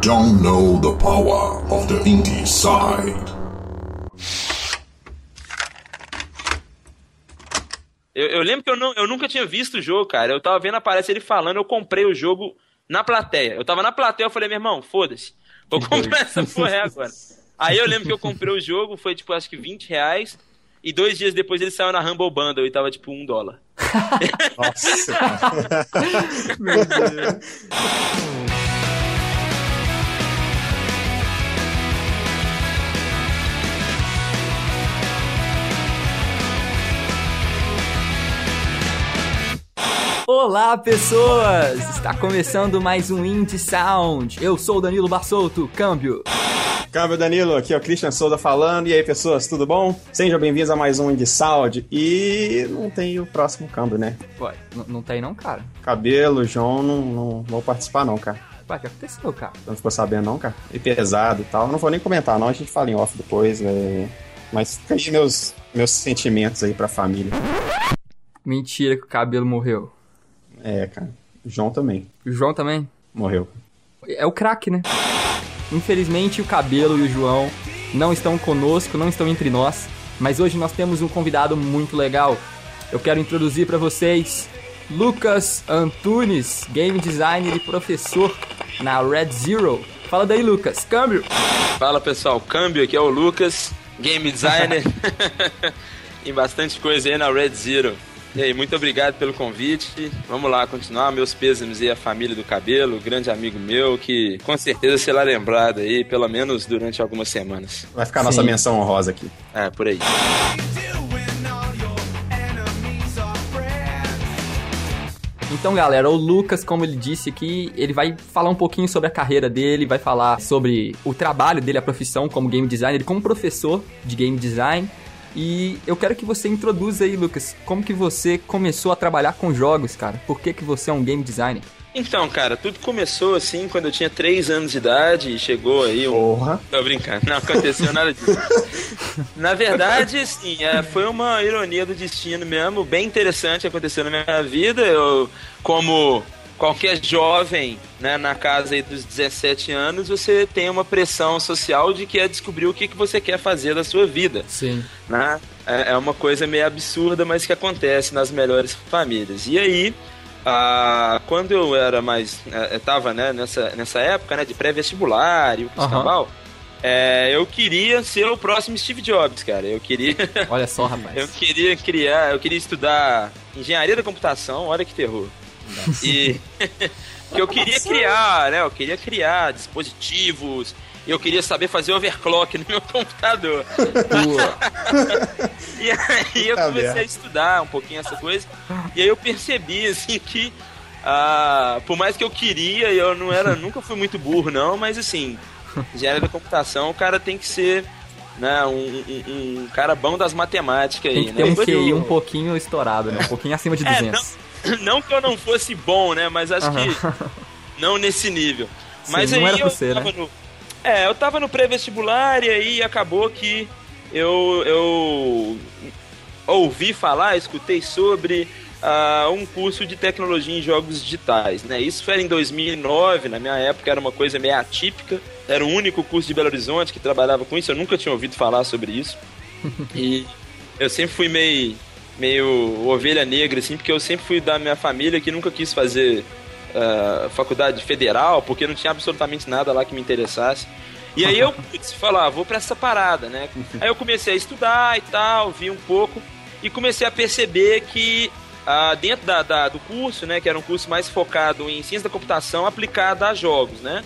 don't know the power of the indie side. Eu, eu, lembro que eu, não, eu nunca tinha visto o jogo, cara. Eu tava vendo aparece ele falando, eu comprei o jogo na plateia. Eu tava na plateia, eu falei, meu irmão, foda-se. Vou comprar essa porra agora. Aí eu lembro que eu comprei o jogo, foi tipo, acho que 20 reais. E dois dias depois ele saiu na Humble Bundle e tava tipo um dólar. Nossa. Meu Deus. Olá, pessoas! Está começando mais um Indie Sound. Eu sou o Danilo Bassolto, câmbio. Câmbio Danilo, aqui é o Christian Souza falando. E aí, pessoas, tudo bom? Sejam bem-vindos a mais um Indie Sound. E não tem o próximo câmbio, né? Ué, não tem não, cara? Cabelo, João, não, não vou participar não, cara. Ué, o que aconteceu, cara? Não ficou sabendo não, cara? E pesado e tal. Não vou nem comentar não, a gente fala em off depois, né? Mas aí meus, meus sentimentos aí pra família. Mentira que o cabelo morreu. É, cara. O João também. O João também? Morreu. É o craque, né? Infelizmente, o Cabelo e o João não estão conosco, não estão entre nós, mas hoje nós temos um convidado muito legal. Eu quero introduzir para vocês Lucas Antunes, game designer e professor na Red Zero. Fala daí, Lucas. Câmbio. Fala, pessoal. Câmbio, aqui é o Lucas, game designer. Tem bastante coisa aí na Red Zero. E aí, muito obrigado pelo convite. Vamos lá continuar. Meus pêsames e a família do cabelo, grande amigo meu, que com certeza será lembrado aí, pelo menos durante algumas semanas. Vai ficar a nossa menção honrosa aqui. É, por aí. Então, galera, o Lucas, como ele disse aqui, ele vai falar um pouquinho sobre a carreira dele, vai falar sobre o trabalho dele, a profissão como game designer, como professor de game design. E eu quero que você introduza aí, Lucas, como que você começou a trabalhar com jogos, cara? Por que, que você é um game designer? Então, cara, tudo começou assim quando eu tinha 3 anos de idade e chegou aí um. Porra! Tô brincando, não aconteceu nada disso. Na verdade, sim, é, foi uma ironia do destino mesmo, bem interessante aconteceu na minha vida. Eu, como qualquer jovem, né, na casa dos 17 anos, você tem uma pressão social de que é descobrir o que, que você quer fazer da sua vida. Sim. Né? É, é uma coisa meio absurda, mas que acontece nas melhores famílias. E aí, ah, quando eu era mais. É, eu tava né, nessa, nessa época né, de pré-vestibular e o uhum. É, eu queria ser o próximo Steve Jobs, cara. Eu queria. Olha só, rapaz. eu queria criar, eu queria estudar engenharia da computação, olha que terror. E que eu queria criar, né? Eu queria criar dispositivos. Eu queria saber fazer overclock no meu computador. e aí eu comecei a estudar um pouquinho essa coisa. E aí eu percebi, assim, que uh, por mais que eu queria, eu não era, nunca fui muito burro, não, mas assim, engenharia da computação, o cara tem que ser né, um, um, um cara bom das matemáticas aí, tem que né? Ter um QI um pouquinho estourado, né? Um pouquinho acima de 200. É, não, não que eu não fosse bom, né? Mas acho que não nesse nível. Sim, mas aí era eu você, tava né? no. É, eu tava no pré-vestibular e aí acabou que eu, eu ouvi falar, escutei sobre uh, um curso de tecnologia em jogos digitais, né? Isso foi em 2009, na minha época era uma coisa meio atípica, era o único curso de Belo Horizonte que trabalhava com isso, eu nunca tinha ouvido falar sobre isso. e eu sempre fui meio meio ovelha negra, assim, porque eu sempre fui da minha família que nunca quis fazer uh, faculdade federal, porque não tinha absolutamente nada lá que me interessasse. E aí eu putz, falar, ah, vou pra essa parada, né? Aí eu comecei a estudar e tal, vi um pouco, e comecei a perceber que uh, dentro da, da, do curso, né, que era um curso mais focado em ciência da computação aplicada a jogos, né?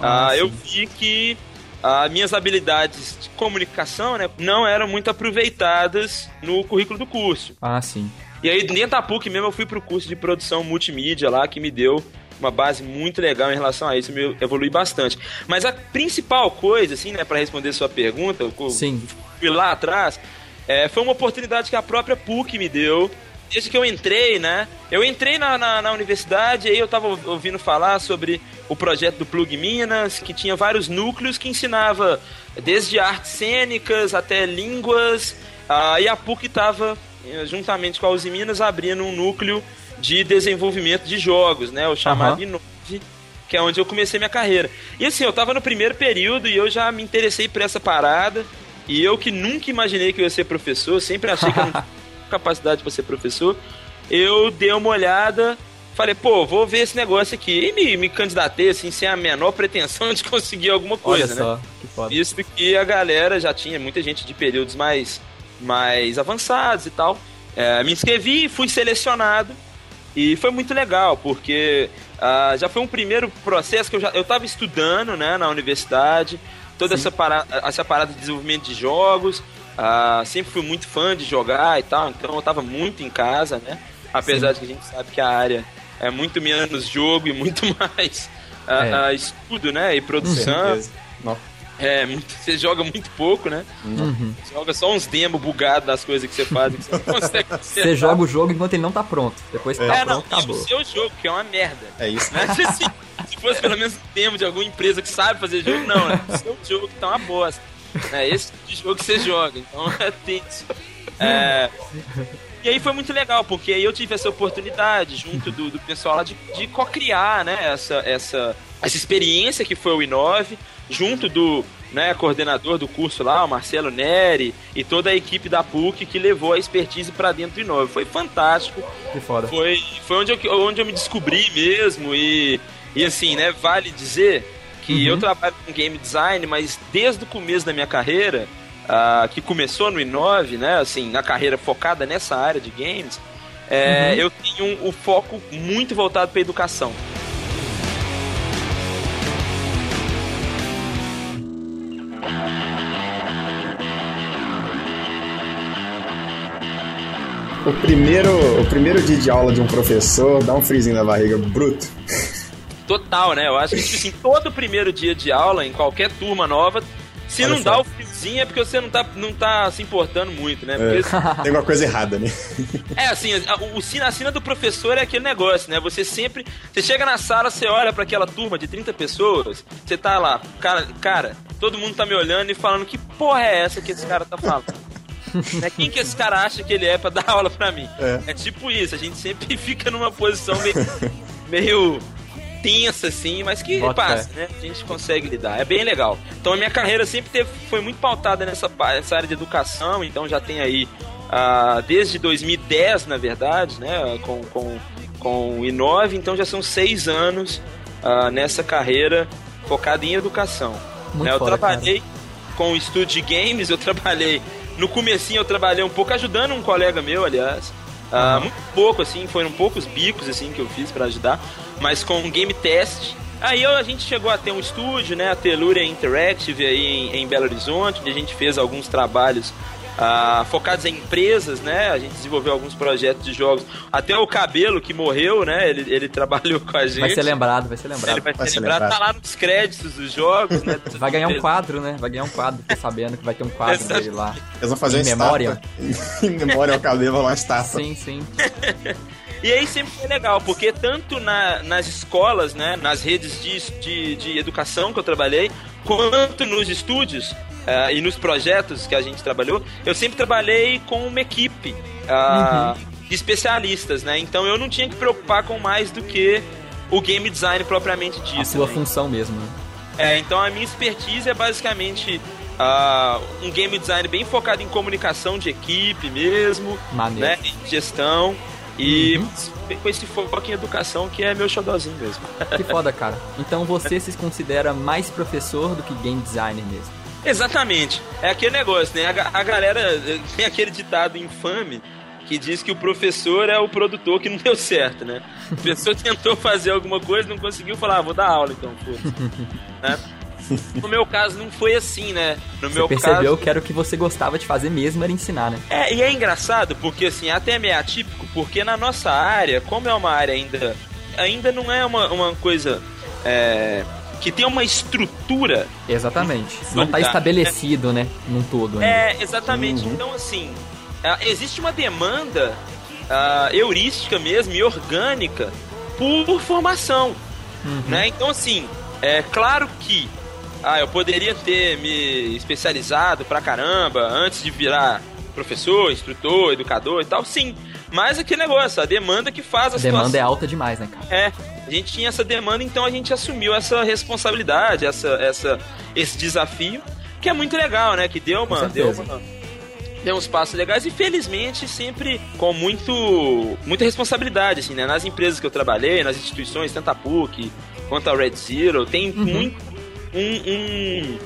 Ah, uh, eu vi que as minhas habilidades de comunicação né, não eram muito aproveitadas no currículo do curso. Ah, sim. E aí, dentro da PUC mesmo, eu fui pro curso de produção multimídia lá, que me deu uma base muito legal em relação a isso, me evolui bastante. Mas a principal coisa, assim, né, para responder sua pergunta, eu Sim. fui lá atrás, é, foi uma oportunidade que a própria PUC me deu desde que eu entrei, né? Eu entrei na, na, na, universidade e aí eu tava ouvindo falar sobre o projeto do Plug Minas, que tinha vários núcleos que ensinava desde artes cênicas até línguas. E a PUC estava, eh, juntamente com a Uzi Minas, abrindo um núcleo de desenvolvimento de jogos, né? O chamado uhum. Inove. que é onde eu comecei minha carreira. E assim, eu tava no primeiro período e eu já me interessei por essa parada. E eu que nunca imaginei que eu ia ser professor, sempre achei que eu não tinha capacidade para ser professor, eu dei uma olhada, falei, pô, vou ver esse negócio aqui. E me, me candidatei, assim, sem a menor pretensão de conseguir alguma coisa, Olha né? só, que foda. Isso que a galera já tinha, muita gente de períodos mais, mais avançados e tal. É, me inscrevi, fui selecionado e foi muito legal, porque ah, já foi um primeiro processo que eu já eu estava estudando né, na universidade, toda essa parada, essa parada de desenvolvimento de jogos. ah, sempre fui muito fã de jogar e tal, então eu estava muito em casa, né? Apesar de que a gente sabe que a área é muito menos jogo e muito mais É. estudo, né? E produção. É, muito, você joga muito pouco, né? Uhum. Você joga só uns demos bugados das coisas que você faz. Que você não consegue Você joga o jogo enquanto ele não tá pronto. Depois que tá É, não, pronto, e o acabou. seu jogo, que é uma merda. É isso. Né? Se, se- se fosse pelo menos um demo de alguma empresa que sabe fazer jogo, não, né? O seu jogo que tá uma bosta. É esse tipo de jogo que você joga, então é tenso. É, E aí foi muito legal, porque aí eu tive essa oportunidade, junto do, do pessoal lá, de, de co-criar, né, essa, essa, essa experiência que foi o Inove, junto do né, coordenador do curso lá, o Marcelo Neri, e toda a equipe da PUC que levou a expertise para dentro do Inove. Foi fantástico, Que foda. foi, foi onde, eu, onde eu me descobri mesmo e, e assim, né, vale dizer que Uhum. eu trabalho com game design, mas desde o começo da minha carreira, ah, que começou no Inove, né, assim, na carreira focada nessa área de games, é, Uhum. eu tenho um, um foco muito voltado para educação. O primeiro, o primeiro dia de aula de um professor dá um frisinho na barriga bruto. Total, né? Eu acho que, tipo assim, todo primeiro dia de aula, em qualquer turma nova, se Olha não só. dá o friozinho é porque você não tá, não tá se importando muito, né? É, Porque tem alguma coisa errada, né? É, assim, a- o, a sina do professor é aquele negócio, né? Você sempre. Você chega na sala, você olha pra aquela turma de 30 pessoas, você tá lá, cara, cara, todo mundo tá me olhando e falando que porra é essa que esse cara tá falando? Né? Quem que esse cara acha que ele é pra dar aula pra mim? É. tipo isso, a gente sempre fica numa posição meio, meio tensa, assim, mas que Bota passa, né? A gente consegue lidar. É bem legal. Então a minha carreira sempre teve, foi muito pautada nessa, nessa área de educação, então já tem aí ah, desde 2010, na verdade, né? Com, com, com o Inove, então já são seis anos ah, nessa carreira focada em educação. Né? Eu foda, trabalhei com o estúdio de games, eu trabalhei. No comecinho eu trabalhei um pouco ajudando um colega meu, aliás. Ah, muito pouco, assim, foram poucos bicos assim que eu fiz pra ajudar, mas com game test. Aí a gente chegou a ter um estúdio, né, a Telúria Interactive aí em, em Belo Horizonte, onde a gente fez alguns trabalhos ah, focados em empresas, né? A gente desenvolveu alguns projetos de jogos. Até o Cabelo que morreu, né? Ele, ele trabalhou com a gente. Vai ser lembrado, vai ser Ele lembrado. vai, Vai ser ser lembrado, lembrado. tá lá nos créditos dos jogos, né? Vai ganhar um quadro, né? Vai ganhar um quadro, tô sabendo que vai ter um quadro Exato. dele lá. Eles vão fazer Em memória? em memória ao cabelo, uma estátua. Sim, sim. E aí sempre foi legal, porque tanto na- nas escolas, né, nas redes de, de, de educação que eu trabalhei, quanto nos estúdios ah, e nos projetos que a gente trabalhou, eu sempre trabalhei com uma equipe ah, de especialistas, né? Então eu não tinha que preocupar com mais do que o game design propriamente dito. A sua né? função mesmo. né? É, então a minha expertise é basicamente ah, um game design bem focado em comunicação de equipe mesmo, Maneiro. né, em gestão e Uhum. com esse foco em educação que é meu xodózinho mesmo. Que foda, cara. Então você se considera mais professor do que game designer mesmo. Exatamente. É aquele negócio, né? A, a galera eh, tem aquele ditado infame que diz que o professor é o produtor que não deu certo, né? O professor tentou fazer alguma coisa, não conseguiu falar, ah, vou dar aula então, foda né? No meu caso não foi assim, né? No Você meu percebeu caso, que era o que você gostava de fazer mesmo, era ensinar, né? É, e é engraçado porque assim, até é meio atípico, porque na nossa área, como é uma área ainda. Ainda não é uma, uma coisa. é, que tem uma estrutura. Exatamente. Não tá Tá. estabelecido, né? Num todo ainda. É, exatamente. Então, assim, ah, existe uma demanda ah, heurística mesmo e orgânica por formação. Né? Então, assim, é claro que ah, eu poderia ter me especializado pra caramba antes de virar professor, instrutor, educador e tal, sim. Mas aquele negócio, a demanda que faz a, A demanda é situação. alta demais, né, cara? É, gente tinha essa demanda, então a gente assumiu essa responsabilidade, essa, essa, esse desafio, que é muito legal, né? Que deu uma, deu uma, deu uns passos legais e felizmente sempre com muito muita responsabilidade assim né nas empresas que eu trabalhei nas instituições tanto a PUC quanto a Red Zero tem uhum. muito um, um,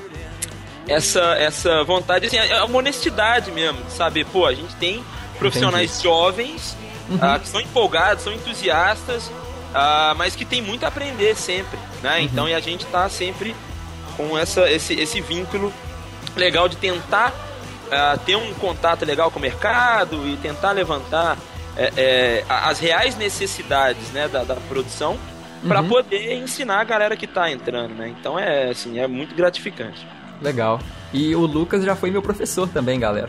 essa essa vontade assim é uma honestidade mesmo sabe pô a gente tem profissionais Entendi. jovens uhum. uh, que são empolgados são entusiastas uh, mas que tem muito a aprender sempre né uhum. então e a gente tá sempre com essa esse, esse vínculo legal de tentar uh, ter um contato legal com o mercado e tentar levantar é, é, as reais necessidades né, da, da produção para uhum. poder ensinar a galera que está entrando, né? Então é assim, é muito gratificante. Legal. E o Lucas já foi meu professor também, galera.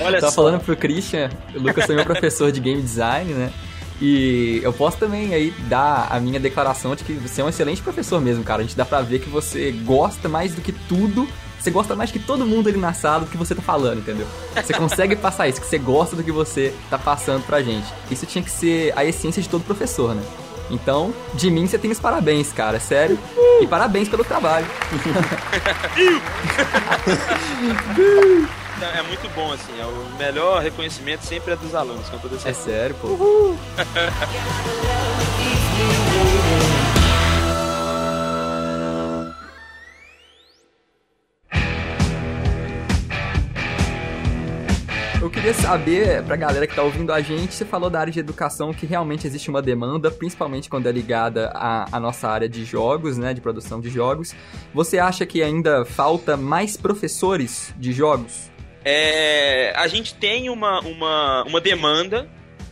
Olha Tava só. falando pro Christian, o Lucas foi meu professor de game design, né? E eu posso também aí dar a minha declaração de que você é um excelente professor mesmo, cara. A gente dá pra ver que você gosta mais do que tudo você gosta mais que todo mundo ali na sala do que você tá falando, entendeu? Você consegue passar isso, que você gosta do que você tá passando pra gente. Isso tinha que ser a essência de todo professor, né? Então, de mim você tem os parabéns, cara, sério. E parabéns pelo trabalho. é muito bom, assim. É o melhor reconhecimento sempre é dos alunos, com toda É sério, pô. Uhul. Eu queria saber, pra galera que tá ouvindo a gente, você falou da área de educação que realmente existe uma demanda, principalmente quando é ligada à, à nossa área de jogos, né, de produção de jogos. Você acha que ainda falta mais professores de jogos? É, a gente tem uma, uma, uma demanda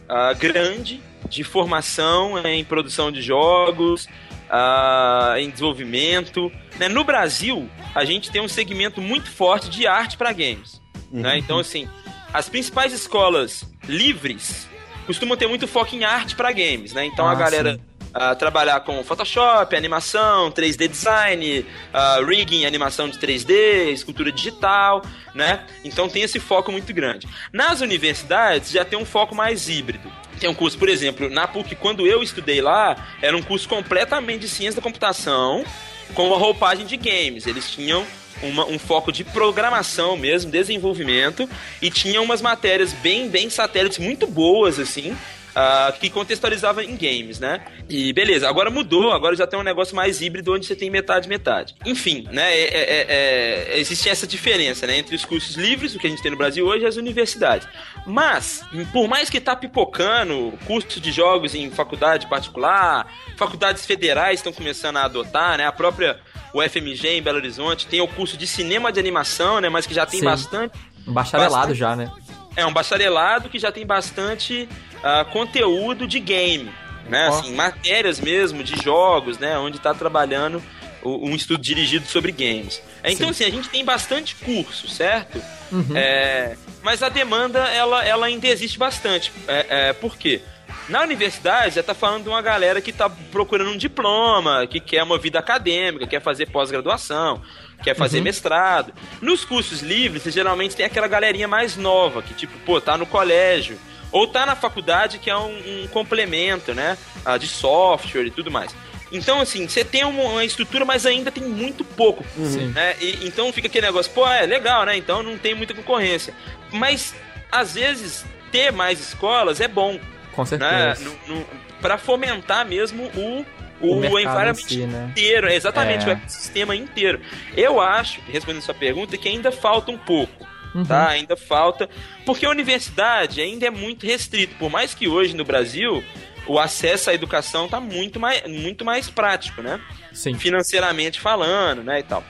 uh, grande de formação em produção de jogos, uh, em desenvolvimento. Né? No Brasil, a gente tem um segmento muito forte de arte para games. Né? Uhum. Né? Então, assim, as principais escolas livres costumam ter muito foco em arte para games, né? Então ah, a galera uh, trabalhar com Photoshop, animação, 3D design, uh, rigging, animação de 3D, escultura digital, né? Então tem esse foco muito grande. Nas universidades já tem um foco mais híbrido. Tem um curso, por exemplo, na PUC, quando eu estudei lá, era um curso completamente de ciência da computação com uma roupagem de games. Eles tinham uma, um foco de programação mesmo, desenvolvimento, e tinha umas matérias bem, bem satélites muito boas, assim, Uh, que contextualizava em games, né? E beleza, agora mudou, agora já tem um negócio mais híbrido onde você tem metade metade. Enfim, né? É, é, é, é, existe essa diferença, né? Entre os cursos livres, o que a gente tem no Brasil hoje, e as universidades. Mas, por mais que tá pipocando curso de jogos em faculdade particular, faculdades federais estão começando a adotar, né? A própria o FMG em Belo Horizonte, tem o curso de cinema de animação, né? Mas que já tem Sim. bastante. Um bacharelado bastante, já, né? É, um bacharelado que já tem bastante uh, conteúdo de game, né? Assim, matérias mesmo de jogos, né? Onde está trabalhando um estudo dirigido sobre games. É, então, Sim. assim, a gente tem bastante curso, certo? Uhum. É, mas a demanda, ela, ela ainda existe bastante. É, é, por quê? Na universidade, já tá falando de uma galera que tá procurando um diploma, que quer uma vida acadêmica, quer fazer pós-graduação, quer fazer uhum. mestrado. Nos cursos livres, você geralmente tem aquela galerinha mais nova, que tipo, pô, tá no colégio, ou tá na faculdade, que é um, um complemento, né, ah, de software e tudo mais. Então, assim, você tem uma, estrutura, mas ainda tem muito pouco. Uhum. Né? E, então fica aquele negócio, pô, é legal, né? Então não tem muita concorrência. Mas, às vezes, ter mais escolas é bom. Com certeza. Né? Para fomentar mesmo o, o, o environment si, né? inteiro, exatamente, é. o ecossistema inteiro. Eu acho, respondendo sua pergunta, que ainda falta um pouco. Uhum. Tá? Ainda falta. Porque a universidade ainda é muito restrito. Por mais que hoje no Brasil o acesso à educação está muito mais, muito mais prático, né? Sim. Financeiramente falando, né? E tal.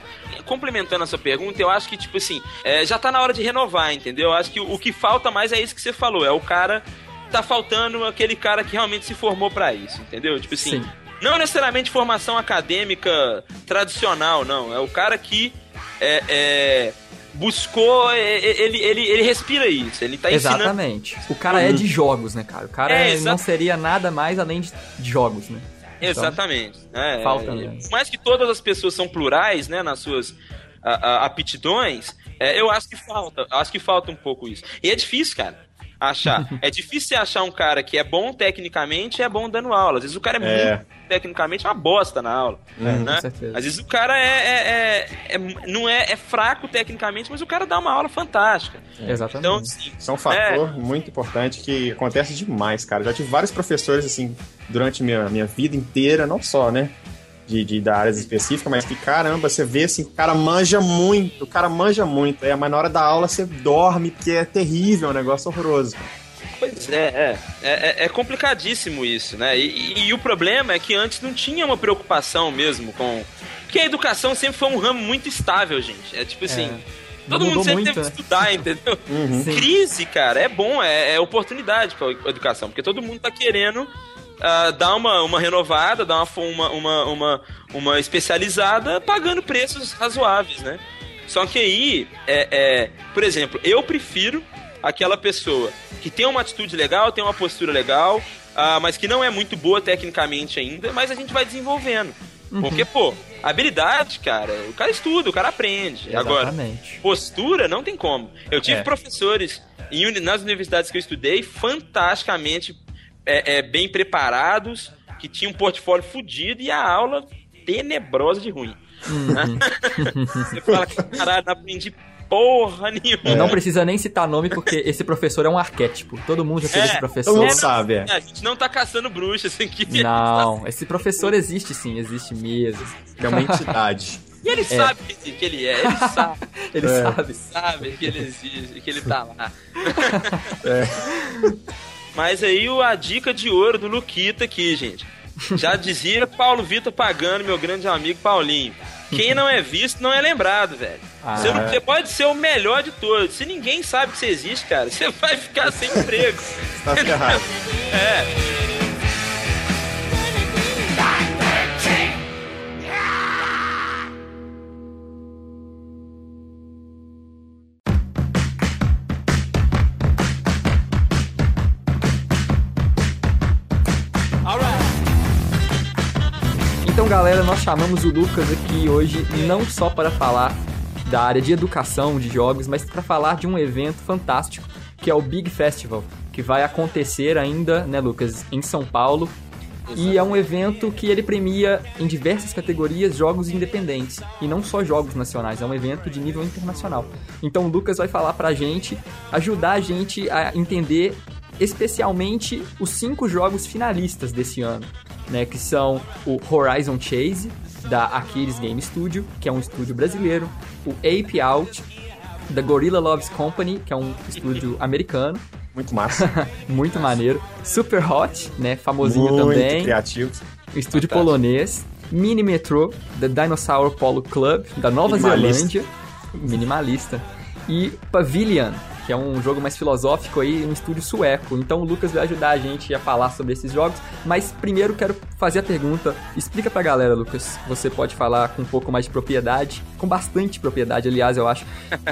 Complementando a sua pergunta, eu acho que, tipo assim, é, já está na hora de renovar, entendeu? Eu acho que o, o que falta mais é isso que você falou. É o cara tá faltando aquele cara que realmente se formou para isso, entendeu? Tipo assim, Sim. não necessariamente formação acadêmica tradicional, não. É o cara que é, é buscou, é, é, ele, ele, ele respira isso, ele tá ensinando... Exatamente. O cara é de jogos, né, cara? O cara é, não seria nada mais além de jogos, né? Então, Exatamente. É, falta mesmo. Por mais que todas as pessoas são plurais, né, nas suas a, a, aptidões, é, eu acho que falta, acho que falta um pouco isso. E é difícil, cara. Achar. é difícil você achar um cara que é bom tecnicamente e é bom dando aula. Às vezes o cara é, É. muito tecnicamente uma bosta na aula. É, né? com certeza. Às vezes o cara é, é- é- é- não é, é fraco tecnicamente, mas o cara dá uma aula fantástica. Exatamente. Então, assim, Isso é um fator muito importante que acontece demais, cara. Já tive vários professores, assim, durante minha, minha vida inteira, não só, né? De, de, da área específica, mas que caramba, você vê assim, o cara manja muito, o cara manja muito, é, mas na hora da aula você dorme, porque é terrível, é um negócio horroroso. Pois é, é, é, é complicadíssimo isso, né? E, e- e o problema é que antes não tinha uma preocupação mesmo com. Porque a educação sempre foi um ramo muito estável, gente. É tipo assim. Não Todo mundo sempre muito, teve né? que estudar, entendeu? Sim. Crise, cara, é bom, é, é oportunidade pra educação, porque todo mundo tá querendo ah, dar uma, uma renovada, dar uma, uma, uma, uma, especializada, pagando preços razoáveis, né? Só que aí, é, é, por exemplo, eu prefiro aquela pessoa que tem uma atitude legal, tem uma postura legal, ah, mas que não é muito boa tecnicamente ainda, mas a gente vai desenvolvendo. Uhum. Porque, pô, habilidade, cara, o cara estuda, o cara aprende. Agora, Exatamente. postura não tem como. Eu tive É. professores em nas universidades que eu estudei fantasticamente é, é, bem preparados, que tinham um portfólio fudido e a aula tenebrosa de ruim. Uhum. Você fala, caralho, não aprendi porra nenhuma. Não precisa nem citar nome, porque esse professor é um arquétipo. Todo mundo já teve É, esse Todo professor. mundo É, sabe, é. A gente não tá caçando bruxas aqui. Não, esse professor existe sim, existe mesmo. É uma entidade. E ele sabe que que ele é, ele sabe, Ele É. sabe. sabe que ele existe, que ele tá lá. É. Mas aí o- a dica de ouro do Luquita aqui, gente. Já dizia Paulo Vitor Pagano, meu grande amigo Paulinho. Quem não é visto não é lembrado, velho. Ah, você, não- é. você pode ser o melhor de todos. Se ninguém sabe que você existe, cara, você vai ficar sem emprego. Tá ferrado. É. galera, nós chamamos o Lucas aqui hoje não só para falar da área de educação de jogos, mas para falar de um evento fantástico que é o Big Festival, que vai acontecer ainda, né, Lucas, em São Paulo. E é um evento que ele premia em diversas categorias jogos independentes e não só jogos nacionais, é um evento de nível internacional. Então o Lucas vai falar pra gente, ajudar a gente a entender especialmente os cinco jogos finalistas desse ano, né, que são o Horizon Chase da Aquiles Game Studio, que é um estúdio brasileiro, o Ape Out da Gorilla Loves Company, que é um estúdio americano, Muito massa. muito maneiro, Super Hot, né, famosinho Muito também, criativo. o estúdio polonês, Mini Metro, da Dinosaur Polo Club, da Nova Minimalista. Zelândia, minimalista, e Pavilion, que é um jogo mais filosófico aí, um estúdio sueco. Então o Lucas vai ajudar a gente a falar sobre esses jogos, mas primeiro quero fazer a pergunta, explica pra galera, Lucas, você pode falar com um pouco mais de propriedade, com bastante propriedade, aliás, eu acho,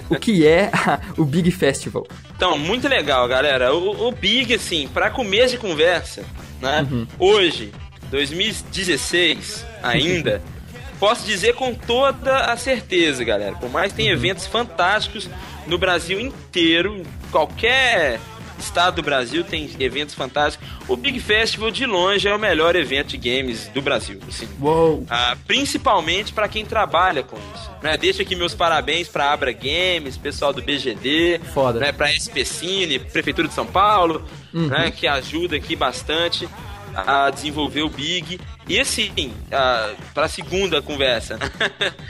o que é o Big Festival. Então, muito legal, galera. O, o Big, assim, pra começo de conversa, né? Uhum. Hoje, 2016, ainda, posso dizer com toda a certeza, galera. Por mais que tenha Uhum. eventos fantásticos no Brasil inteiro, qualquer estado do Brasil tem eventos fantásticos. O Big Festival, de longe, é o melhor evento de games do Brasil. Assim. Uou! Ah, principalmente para quem trabalha com isso. Né? Deixa aqui meus parabéns para Abra Games, pessoal do BGD, Foda. né? para SP Cine, Prefeitura de São Paulo, Uhum. né? que ajuda aqui bastante a desenvolver o Big. E assim, para a segunda conversa,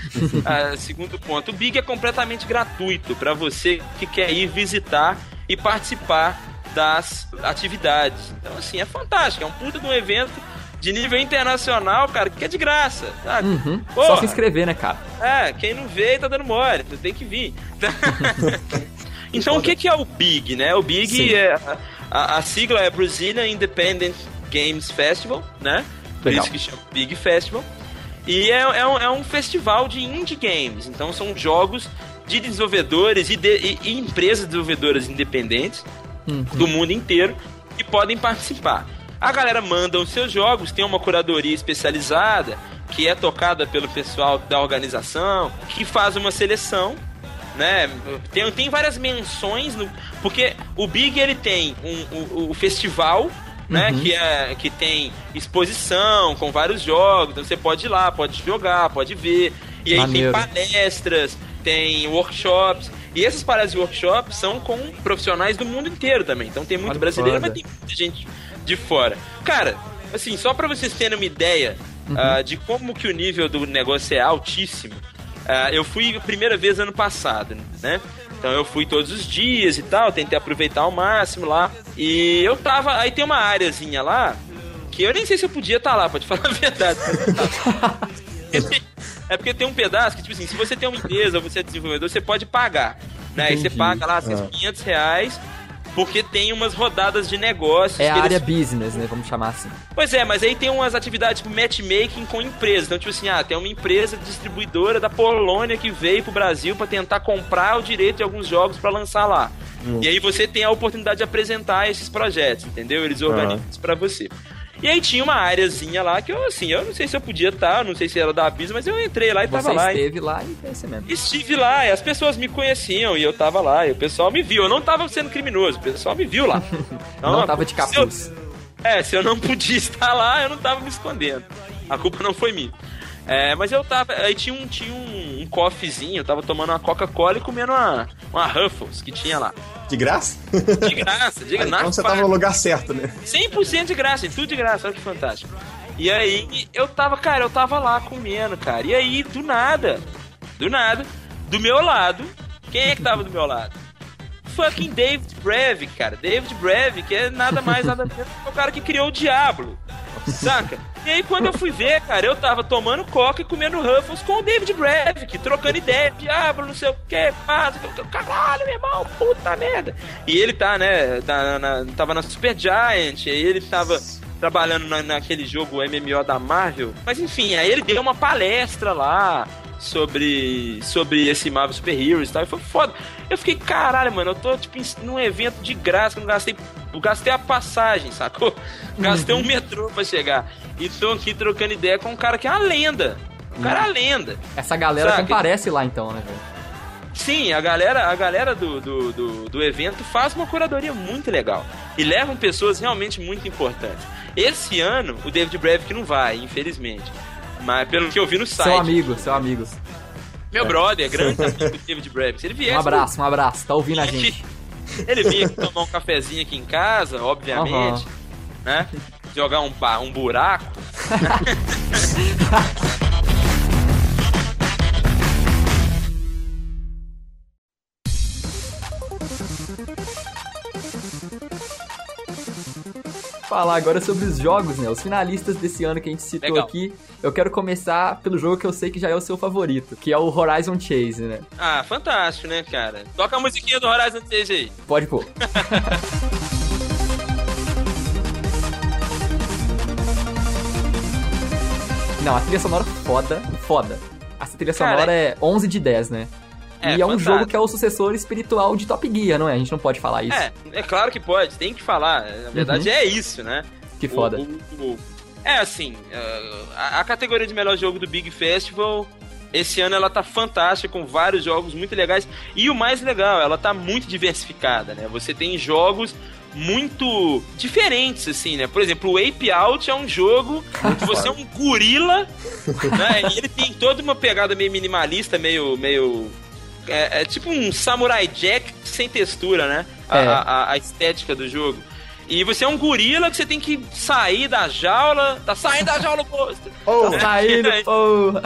segundo ponto, o Big é completamente gratuito para você que quer ir visitar e participar das atividades. Então, assim, é fantástico, é um puta de um evento de nível internacional, cara, que é de graça. Sabe? Uhum. Só se inscrever, né, cara? É, quem não veio tá dando mole, tu tem que vir. então o que, que é o BIG, né? O BIG Sim. é. A, a sigla é Brazilian Independent Games Festival, né? Por Legal. isso que chama Big Festival. E é, é, um, é um festival de indie games. Então são jogos de desenvolvedores e, de- e- e empresas desenvolvedoras independentes Uhum. do mundo inteiro que podem participar. A galera manda os seus jogos, tem uma curadoria especializada que é tocada pelo pessoal da organização, que faz uma seleção, né? Tem, tem várias menções, no, porque o Big ele tem um, o, o festival, né? Uhum. Que, é, que tem exposição com vários jogos, então você pode ir lá, pode jogar, pode ver. E aí Maneiro. tem palestras, tem workshops. E essas palestras e workshops são com profissionais do mundo inteiro também. Então tem muito Olha brasileiro, foda. mas tem muita gente de fora. Cara, assim, só pra vocês terem uma ideia Uhum. ah, de como que o nível do negócio é altíssimo, ah, eu fui a primeira vez ano passado, né? Então eu fui todos os dias e tal, tentei aproveitar ao máximo lá. E eu tava. Aí tem uma áreazinha lá que eu nem sei se eu podia estar lá, pra te falar a verdade. É porque tem um pedaço que, tipo assim, se você tem uma empresa você é desenvolvedor, você pode pagar. Né? Aí você paga lá seus Ah. 500 reais, porque tem umas rodadas de negócios. É a que área eles... business, né? Vamos chamar assim. Pois é, mas aí tem umas atividades tipo matchmaking com empresas. Então, tipo assim, ah, tem uma empresa distribuidora da Polônia que veio pro Brasil pra tentar comprar o direito de alguns jogos pra lançar lá. E aí você tem a oportunidade de apresentar esses projetos, entendeu? Eles organizam isso pra você. E aí tinha uma áreazinha lá que eu, assim, eu não sei se eu podia estar, não sei se era da Abismo, mas eu entrei lá e Você tava lá. e- esteve lá e foi mesmo. Estive lá, e as pessoas me conheciam e eu tava lá, e o pessoal me viu. Eu não tava sendo criminoso, o pessoal me viu lá. Então, Não tava de se eu- capuz. é, se eu não podia estar lá, eu não tava me escondendo. A culpa não foi minha. É, mas eu tava. Aí tinha um, tinha um, um coffeezinho, eu tava tomando uma Coca-Cola e comendo uma, uma Ruffles que tinha lá. De graça? De graça, diga então na você tava no lugar certo, né? 100% de graça, tudo de graça, olha que fantástico. E aí, eu tava, cara, eu tava lá comendo, cara. E aí, do nada, do nada, do meu lado, quem é que tava do meu lado? Fucking David Brevik, cara. David Brevik é nada mais, nada menos que o cara que criou o Diablo. Saca? E aí, quando eu fui ver, cara, eu tava tomando coca e comendo Ruffles com o David Brevik, trocando ideia, Diablo, não sei o que, pá, caralho, meu irmão, puta merda. E ele tá, né, tá na- tava na Super Giant, e ele tava trabalhando na- naquele jogo MMO da Marvel. Mas enfim, aí ele deu uma palestra lá sobre, sobre esse Marvel Super Heroes e tal, e foi foda. Eu fiquei, caralho, mano, eu tô tipo num evento de graça, que eu não gastei. Eu gastei a passagem, sacou? Gastei um metrô pra chegar. E tô aqui trocando ideia com um cara que é uma lenda. O cara é uma lenda. Essa galera Saca? comparece lá então, né, velho? Sim, a galera, a galera do, do, do, do evento faz uma curadoria muito legal. E levam pessoas realmente muito importantes. Esse ano, o David Brevik não vai, infelizmente. Mas pelo que eu vi no site. Seu amigo, seu amigo. Meu brother, grande amigo do David Brevik. Se ele viesse. Um abraço, um abraço. Tá ouvindo a gente? Ele vinha aqui tomar um cafezinho aqui em casa, obviamente. Né? Jogar um, um buraco. Falar agora sobre os jogos, né? Os finalistas desse ano que a gente citou Legal. aqui. Eu quero começar pelo jogo que eu sei que já é o seu favorito, que é o Horizon Chase, né? Ah, fantástico, né, cara? Toca a musiquinha do Horizon 6 aí. Pode pôr. Não, a trilha sonora foda, foda. Essa trilha Cara, sonora é 11 de 10, né? É, e é um jogo que é o sucessor espiritual de Top Gear, não é? A gente não pode falar isso. É, é claro que pode, tem que falar. Na verdade, é isso, né? Que foda. O- o- o- é assim, uh, a, a categoria de melhor jogo do Big Festival, esse ano ela tá fantástica, com vários jogos muito legais. E o mais legal, ela tá muito diversificada, né? Você tem jogos muito diferentes, assim, né? Por exemplo, o Ape Out é um jogo que você é um gorila, né? E ele tem toda uma pegada meio minimalista, meio. meio é, é tipo um Samurai Jack sem textura, né? A, É. a- a estética do jogo. E você é um gorila que você tem que sair da jaula. Tá saindo da jaula, monstro! Oh, Tá indo, porra.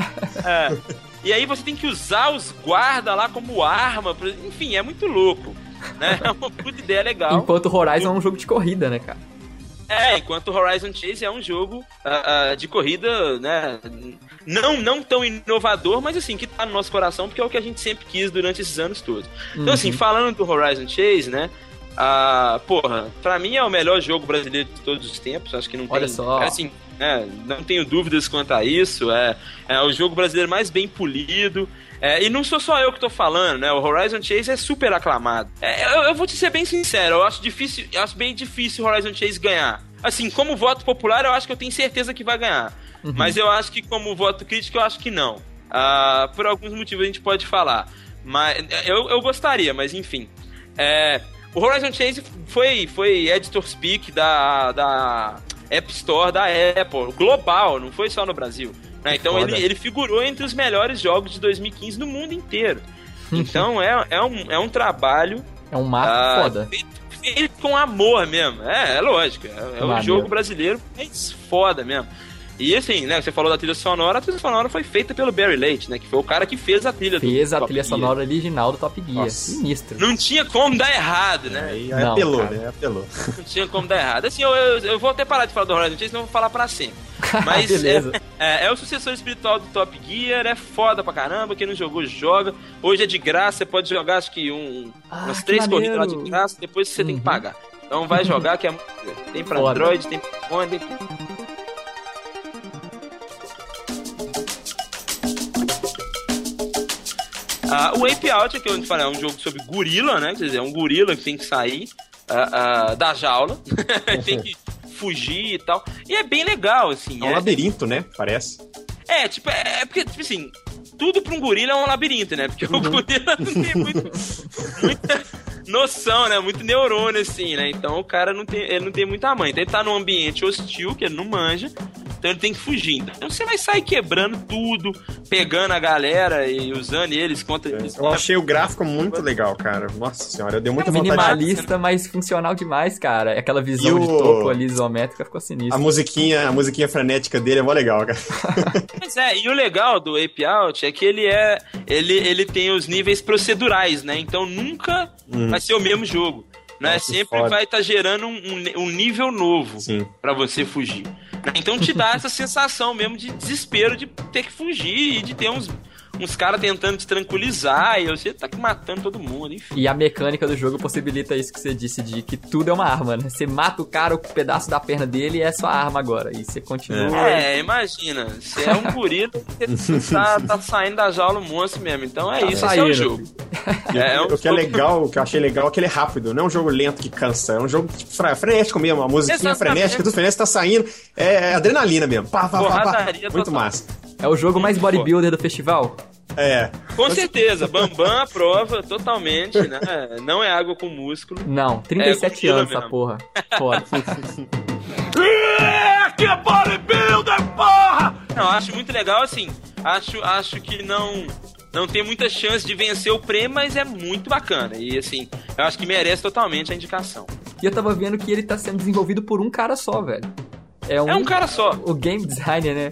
É. E aí você tem que usar os guarda lá como arma. pra- Enfim, é muito louco. Né? É uma puta ideia legal. Enquanto o Horizon é um jogo de corrida, né, cara? É, enquanto o Horizon Chase é um jogo ah, ah, de corrida, né? Não, não tão inovador, mas assim, que tá no nosso coração, porque é o que a gente sempre quis durante esses anos todos. Então, assim, falando do Horizon Chase, né? Ah, porra, pra mim é o melhor jogo brasileiro de todos os tempos. Acho que não Olha tem. só. é Assim, né, não tenho dúvidas quanto a isso. É, é o jogo brasileiro mais bem polido. É, e não sou só eu que tô falando, né? O Horizon Chase é super aclamado. É, eu, eu vou te ser bem sincero, eu acho difícil, eu acho bem difícil o Horizon Chase ganhar. Assim, como voto popular, eu acho que eu tenho certeza que vai ganhar. Mas eu acho que como voto crítico, eu acho que não. Ah, por alguns motivos a gente pode falar. Mas eu, eu gostaria, mas enfim. É, o Horizon Chase foi, foi editor speak da, da App Store da Apple, global, não foi só no Brasil. Né? Então ele, ele figurou entre os melhores jogos de 2015 no mundo inteiro. Então é, é, um, é um trabalho. É um marco ah, foda. Feito, feito, com amor mesmo. É, é lógico. É, é um jogo brasileiro, mas foda mesmo. E assim, né, você falou da trilha sonora, a trilha sonora foi feita pelo Barry Leite, né, que foi o cara que fez a trilha fez do a trilha Gear. sonora original do Top Gear. Nossa. Sinistro. Não tinha como dar errado, né? Aí, aí não, apelou, cara. né? Apelou. Não tinha como dar errado. Assim, eu, eu, eu vou até parar de falar do Horizon Chase, senão eu vou falar pra sempre. Mas é, é, é, o sucessor espiritual do Top Gear, é foda pra caramba. Quem não jogou, joga. Hoje é de graça, você pode jogar acho que um, ah, umas três corridas lá de graça, depois você uhum. tem que uhum. pagar. Então vai jogar, que é. Tem pra foda. Android, tem pra tem. Uh, o Ape Out, que eu falei, é um jogo sobre gorila, né? Quer dizer, é um gorila que tem que sair uh, uh, da jaula, tem que fugir e tal. E é bem legal, assim. É um é... labirinto, né? Parece. É, tipo, é, é porque, tipo assim, tudo pra um gorila é um labirinto, né? Porque uhum. o gorila não tem muito, muita noção, né? Muito neurônio, assim, né? Então o cara não tem, ele não tem muita mãe. Então ele tá num ambiente hostil, que ele não manja. Então ele tem que fugir. Então você vai sair quebrando tudo, pegando a galera e usando eles contra eles. Eu achei o gráfico muito legal, cara. Nossa senhora, eu dei muita é minimalista, de... mas funcional demais, cara. Aquela visão o... de topo ali isométrica ficou sinistra. A musiquinha, a musiquinha frenética dele é mó legal, cara. Pois é, e o legal do Ape Out é que ele é ele, ele tem os níveis procedurais, né? Então nunca hum. Vai ser o mesmo jogo. Né? Nossa, Sempre foda. vai estar tá gerando um, um, nível novo para você fugir. Então te dá essa sensação mesmo de desespero de ter que fugir e de ter uns uns caras tentando te tranquilizar e você tá matando todo mundo, enfim. E a mecânica do jogo possibilita isso que você disse, de que tudo é uma arma, né? Você mata o cara, o pedaço da perna dele e é sua arma agora. E você continua. É, imagina. Você é um gorila você tá, tá saindo da jaula um monstro mesmo. Então é tá isso, saindo. esse é o jogo. É, é um o que é legal, o que eu achei legal é que ele é rápido, não é um jogo lento que cansa, é um jogo tipo, frenético mesmo, a musiquinha Exatamente. frenética, tudo frenético, tá saindo, é adrenalina mesmo. Pá, pá, pá, pá. Muito massa. É o jogo mais bodybuilder do festival? É. Com certeza, Bambam aprova totalmente, né? Não é água com músculo. Não, 37 é anos essa porra. Foda. que bodybuilder, porra! Não, acho muito legal, assim. Acho, acho que não não tem muita chance de vencer o prêmio, mas é muito bacana. E assim, eu acho que merece totalmente a indicação. E eu tava vendo que ele tá sendo desenvolvido por um cara só, velho. É um, é um cara só. O game designer, né?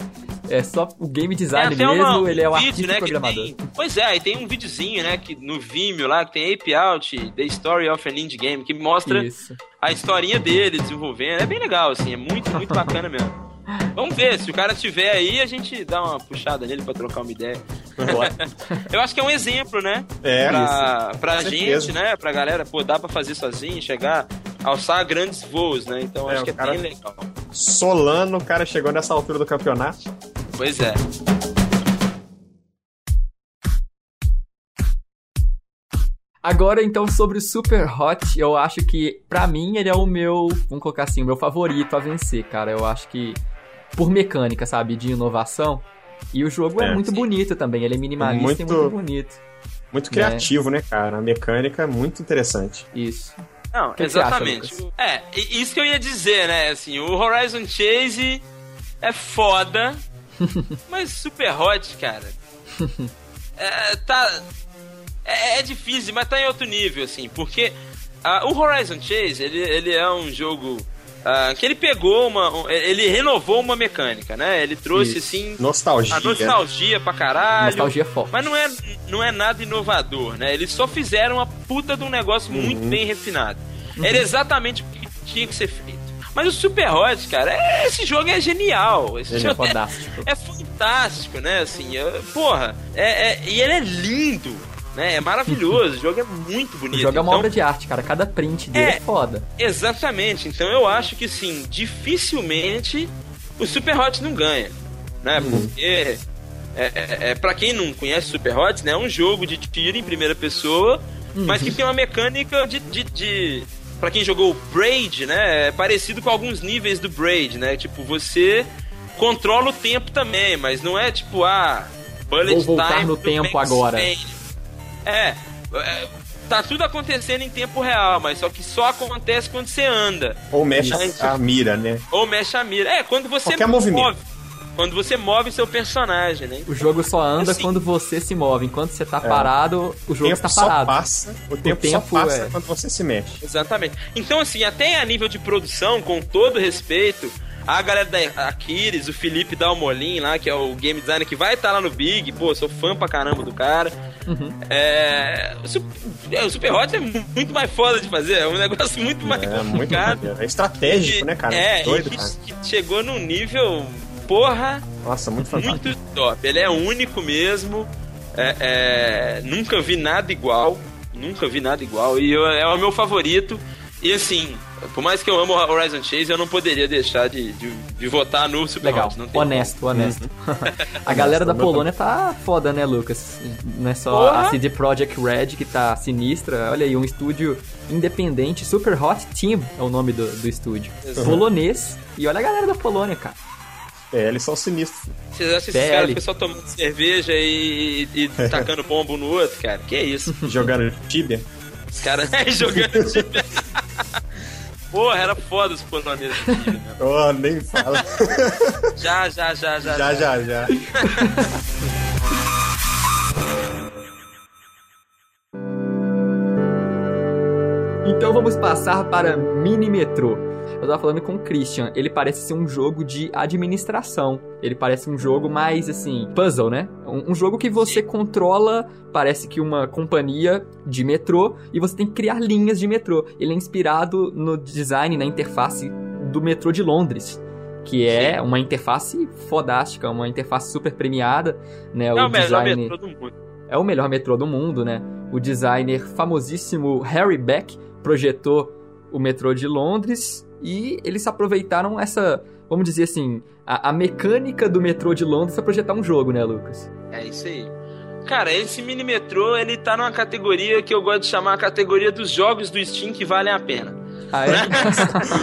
É só o game design mesmo, uma, ele é o um artista né, programador. Tem, pois é, e tem um videozinho, né, que no Vimeo lá, que tem Ape Out, The Story of an Indie Game, que mostra Isso. a historinha dele desenvolvendo. É bem legal, assim, é muito, muito bacana mesmo. Vamos ver, se o cara estiver aí, a gente dá uma puxada nele pra trocar uma ideia. Eu acho que é um exemplo, né? É, pra, isso. pra gente, né? Pra galera, pô, dá pra fazer sozinho, chegar, alçar grandes voos, né? Então é, acho que é cara... bem legal. Solano, o cara chegou nessa altura do campeonato. Pois é. Agora, então, sobre o Super Hot, eu acho que, pra mim, ele é o meu, vamos colocar assim, o meu favorito a vencer, cara. Eu acho que, por mecânica, sabe, de inovação. E o jogo é, é muito sim. bonito também, ele é minimalista muito, e muito bonito. Muito criativo, né? né, cara? A mecânica é muito interessante. Isso. Não, exatamente. Acha, é, isso que eu ia dizer, né? Assim, o Horizon Chase é foda, mas Super Hot, cara. É, tá. É, é, difícil, mas tá em outro nível, assim, porque uh, o Horizon Chase, ele, ele é um jogo. Uh, que ele pegou uma. Ele renovou uma mecânica, né? Ele trouxe, Isso. assim. Nostalgia. A nostalgia pra caralho. Nostalgia forte. Mas não é, não é nada inovador, né? Eles só fizeram uma puta de um negócio uhum. muito bem refinado. Uhum. Era exatamente o que tinha que ser feito. Mas o Super Hot, cara, é, esse jogo é genial. Esse ele jogo é fantástico. É, é fantástico, né? Assim, é, porra, é, é, e ele é lindo. Né? É maravilhoso, o jogo é muito bonito. O jogo é uma então, obra de arte, cara. Cada print dele é, é foda. Exatamente. Então eu acho que sim, dificilmente o Super Hot não ganha. Né? Uhum. Porque é, é, é para quem não conhece Super Hot, né? É um jogo de tiro em primeira pessoa, uhum. mas que tem uma mecânica de, de, de para quem jogou Braid, né, é parecido com alguns níveis do Braid, né? Tipo, você controla o tempo também, mas não é tipo, ah, bullet Vou voltar time no tempo agora. É, É, tá tudo acontecendo em tempo real, mas só que só acontece quando você anda. Ou mexe Isso. a mira, né? Ou mexe a mira. É, quando você Qualquer move. movimento. Quando você move seu personagem, né? O jogo só anda Assim. quando você se move. Enquanto você tá parado, o O jogo está parado. passa, o tempo, tempo, só passa é. quando você se mexe. Exatamente. Então, assim, até a nível de produção, com todo respeito, a galera da Aquiles, o Felipe Dalmolin lá, que é o game designer que vai estar lá no Big, pô, sou fã pra caramba do cara. Uhum. É, o, é, o Super Hot é mu- muito mais foda de fazer, é um negócio muito mais É muito complicado. maneiro. É estratégico, E- né, cara? É, Doido, e que, cara. que chegou num nível, porra, Nossa, muito fantástico. muito top. Ele é único mesmo. É, é, nunca vi nada igual. Nunca vi nada igual. E eu- é o meu favorito. E assim, por mais que eu amo Horizon Chase, eu não poderia deixar de, de, de votar no Super Legal, Hot. Não tem honesto, honesto. a galera da Polônia tá foda, né, Lucas? Não é só Porra. a CD Projekt Red que tá sinistra. Olha aí, um estúdio independente, Super Hot Team é o nome do, do estúdio. Exato. Polonês. E olha a galera da Polônia, cara. É, eles são sinistros. Vocês acham esses caras ficam só tomando cerveja e, e, tacando bombo no outro, cara? Que isso? Jogando Tibia. Os caras jogando de... Porra, era foda os poloneses. né? Oh, nem fala. Já, já, já, já. já, já, já. Então vamos passar para Mini Metro. Eu tava falando com o Christian, ele parece ser um jogo de administração. Ele parece um jogo mais assim, puzzle, né? Um, um jogo que você controla, parece que uma companhia de metrô e você tem que criar linhas de metrô. Ele é inspirado no design, na interface do metrô de Londres. Que é uma interface fodástica, uma interface super premiada, né? É o melhor design metrô do mundo. é o melhor metrô do mundo, né? O designer famosíssimo Harry Beck projetou o metrô de Londres e eles aproveitaram essa, vamos dizer assim, a, a mecânica do metrô de Londres para projetar um jogo, né, Lucas? É isso aí. Cara, esse mini metrô, ele tá numa categoria que eu gosto de chamar a categoria dos jogos do Steam que valem a pena. Ah, é?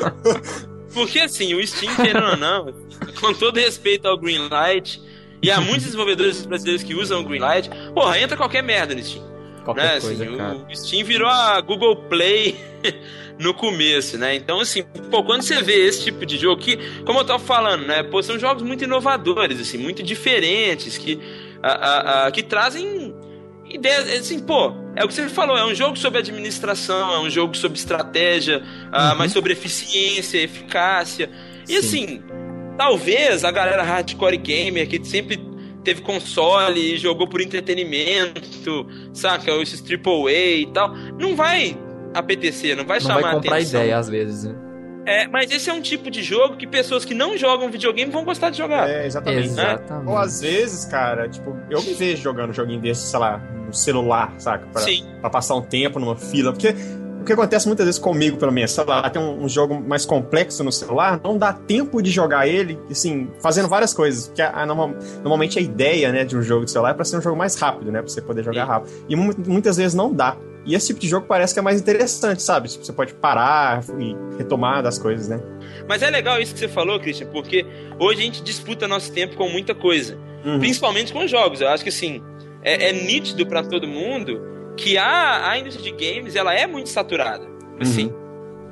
Porque assim, o Steam, querendo ou não, com todo respeito ao Greenlight, e há muitos desenvolvedores brasileiros que usam o Greenlight, porra, entra qualquer merda no Steam. Qualquer né? coisa, assim, cara. o Steam virou a Google Play no começo, né? Então, assim, pô, quando você vê esse tipo de jogo que, como eu tava falando, né? Pô, são jogos muito inovadores, assim, muito diferentes, que, a, a- a- que trazem ideias, assim, pô, é o que você falou, é um jogo sobre administração, é um jogo sobre estratégia, ah, mas sobre eficiência, eficácia. E Uhum. Sim. assim, talvez a galera hardcore gamer que sempre teve console e jogou por entretenimento, saca? Esses AAA e tal, não vai apetecer, não vai Não chamar vai comprar atenção. ideia às vezes, né? É, mas esse é um tipo de jogo que pessoas que não jogam videogame vão gostar de jogar. É, exatamente. Exatamente. Ou às vezes, cara, tipo, eu me vejo jogando um joguinho desse, sei lá, no celular, saca? Pra, Sim. pra passar um tempo numa fila. Porque que acontece muitas vezes comigo, pelo menos, sei lá, tem um, um jogo mais complexo no celular, não dá tempo de jogar ele, assim, fazendo várias coisas. Porque a, a normal- normalmente a ideia, né, de um jogo de celular é pra ser um jogo mais rápido, né? Pra você poder jogar Sim. rápido. E mu- muitas vezes não dá. E esse tipo de jogo parece que é mais interessante, sabe? Tipo, você pode parar e retomar das coisas, né? Mas é legal isso que você falou, Christian, porque hoje a gente disputa nosso tempo com muita coisa. Uhum. Principalmente com jogos. Eu acho que assim, é, é nítido pra todo mundo que a, a indústria de games ela é muito saturada. Assim.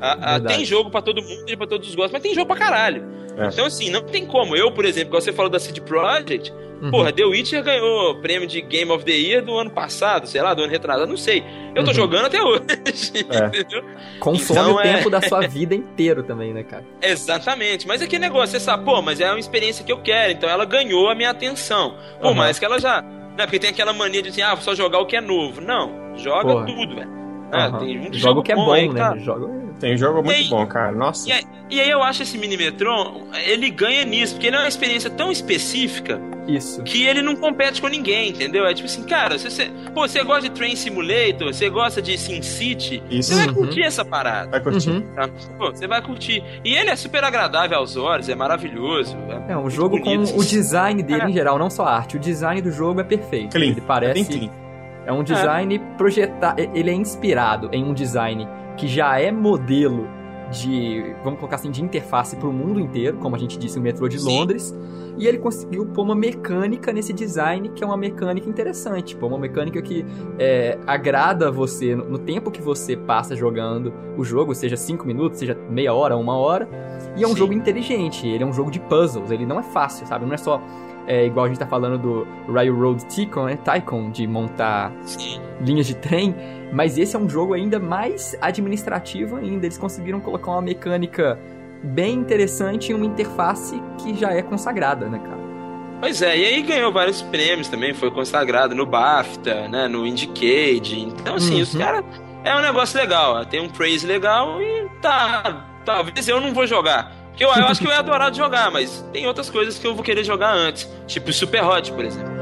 A- a- Verdade. tem jogo pra todo mundo e pra todos os gostos, mas tem jogo pra caralho. É. Então, assim, não tem como. Eu, por exemplo, igual você falou da CD Projekt, Uhum. porra, The Witcher ganhou prêmio de Game of the Year do ano passado, sei lá, do ano retrasado, não sei. Eu tô Uhum. jogando até hoje, É. entendeu? Consome Então, o é- tempo da sua vida inteiro também, né, cara? Exatamente. Mas é que negócio, você sabe, pô, mas é uma experiência que eu quero, então ela ganhou a minha atenção. Por Aham. mais que ela já. Né, porque tem aquela mania de assim, ah, só jogar o que é novo. Não, joga Porra. tudo, velho. Ah, Aham. tem muito Jogo jogo que é bom bom, né? tá- Jogo... Tem um jogo muito aí- bom, cara. Nossa. E aí, e aí eu acho esse Mini Metron, ele ganha nisso, porque ele é uma experiência tão específica Isso. que ele não compete com ninguém, entendeu? É tipo assim, cara, se você, pô, você gosta de Train Simulator, você gosta de Sim City, Isso. você vai Uhum. curtir essa parada. Vai curtir. Uhum. tá? Pô, você vai curtir. E ele é super agradável aos olhos, é maravilhoso. É, É um jogo bonito. com o design dele É. em geral, não só a arte. O design do jogo é perfeito. Clean. Ele parece. Bem clean. É um design projetado. Ele é inspirado em um design que já é modelo de, vamos colocar assim, de interface para o mundo inteiro, como a gente disse, o metrô de Sim. Londres. E ele conseguiu pôr uma mecânica nesse design que é uma mecânica interessante, pô, uma mecânica que é, agrada você no, no, tempo que você passa jogando o jogo, seja 5 minutos, seja meia hora, uma hora. E é um Sim. jogo inteligente, ele é um jogo de puzzles, ele não é fácil, sabe? Não é só é, igual a gente tá falando do Railroad Tycoon, né? Tycoon, de montar Sim. linhas de trem. Mas esse é um jogo ainda mais administrativo ainda. Eles conseguiram colocar uma mecânica bem interessante em uma interface que já é consagrada, né, cara? Pois é, e aí ganhou vários prêmios também, foi consagrado no BAFTA, né, no Indiecade. Então, assim, uhum. os caras. É um negócio legal, tem um praise legal e tá. Talvez eu não vou jogar. Porque eu, eu acho que eu ia adorar de jogar, mas tem outras coisas que eu vou querer jogar antes. Tipo Super Hot, por exemplo.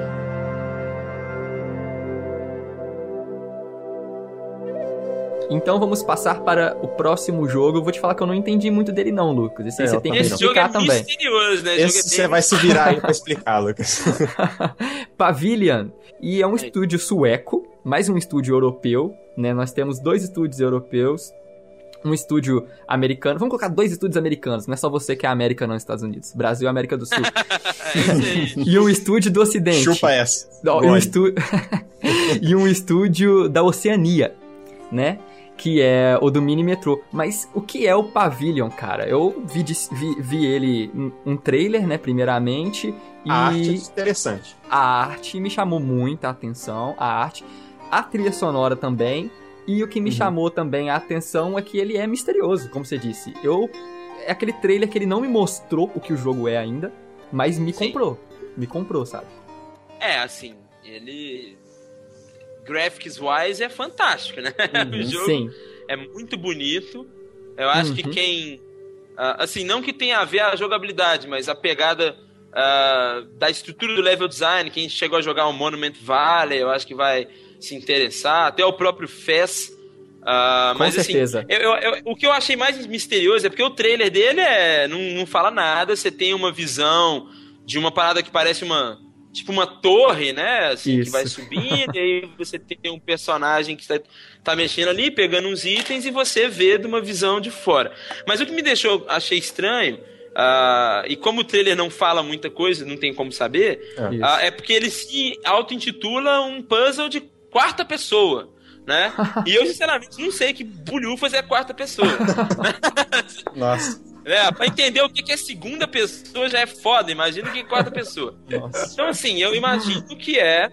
Então vamos passar para o próximo jogo. Eu vou te falar que eu não entendi muito dele não, Lucas. Esse, é, você tem que explicar é também. Né? Esse é você vai se virar aí pra explicar, Lucas. Pavilion. E é um estúdio sueco, mais um estúdio europeu, né? Nós temos dois estúdios europeus, um estúdio americano. Vamos colocar dois estúdios americanos, não é só você que é América, não, Estados Unidos. Brasil e América do Sul. é e um estúdio do Ocidente. Chupa essa. e, um estú... e um estúdio da Oceania, né? que é o do Mini Metrô. Mas o que é o Pavilion, cara? Eu vi, vi, vi ele um trailer, né, primeiramente. E a arte é interessante. A arte me chamou muita atenção, a arte. A trilha sonora também. E o que me uhum. chamou também a atenção é que ele é misterioso, como você disse. Eu é aquele trailer que ele não me mostrou o que o jogo é ainda, mas me Sim. comprou. Me comprou, sabe? É, assim, ele graphics wise é fantástico, né? Uhum, o jogo sim. é muito bonito. Eu acho uhum. que quem. Uh, assim, não que tenha a ver a jogabilidade, mas a pegada uh, da estrutura do level design, quem chegou a jogar o Monument Valley, eu acho que vai se interessar. Até o próprio Fez. Uh, mas, Com assim, certeza. Assim, eu, eu, eu, o que eu achei mais misterioso é porque o trailer dele é, não, não fala nada, você tem uma visão de uma parada que parece uma tipo uma torre, né? Assim, Isso. que vai subindo, e aí você tem um personagem que está tá mexendo ali, pegando uns itens, e você vê de uma visão de fora. Mas o que me deixou, achei estranho, uh, e como o trailer não fala muita coisa, não tem como saber, é, uh, é porque ele se auto-intitula um puzzle de quarta pessoa. Né? E eu, sinceramente, não sei que bulhufas é a quarta pessoa. Nossa. É, pra entender o que é segunda pessoa já é foda, imagina o que é quarta pessoa. Nossa. Então, assim, eu imagino que é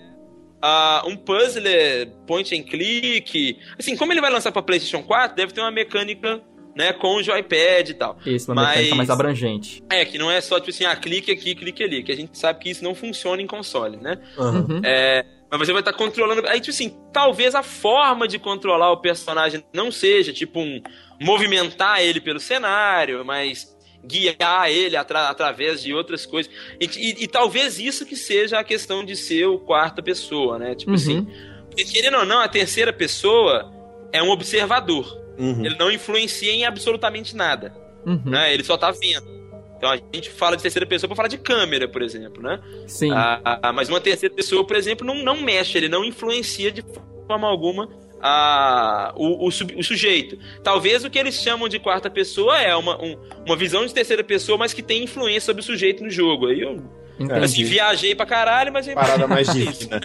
uh, um puzzler point and click. Assim, como ele vai lançar pra PlayStation 4, deve ter uma mecânica né, com o joypad e tal. Isso, uma Mas, mecânica mais abrangente. É, que não é só, tipo assim, ah, clique aqui, clique ali, que a gente sabe que isso não funciona em console, né? Uhum. É, mas você vai estar controlando. Aí, tipo assim, talvez a forma de controlar o personagem não seja, tipo, um movimentar ele pelo cenário, mas guiar ele atra através de outras coisas. E, e, e, talvez isso que seja a questão de ser o quarta pessoa, né? Tipo assim, uhum. assim. Porque, querendo ou não, a terceira pessoa é um observador. Uhum. Ele não influencia em absolutamente nada. Uhum. Né? Ele só tá vendo. Então a gente fala de terceira pessoa para falar de câmera, por exemplo, né? Sim. Ah, ah, mas uma terceira pessoa, por exemplo, não, não mexe, ele não influencia de forma alguma a, o, o, o, sujeito. Talvez o que eles chamam de quarta pessoa é uma, um, uma visão de terceira pessoa, mas que tem influência sobre o sujeito no jogo. Aí eu Entendi. assim, viajei pra caralho, mas... Parada mais digna.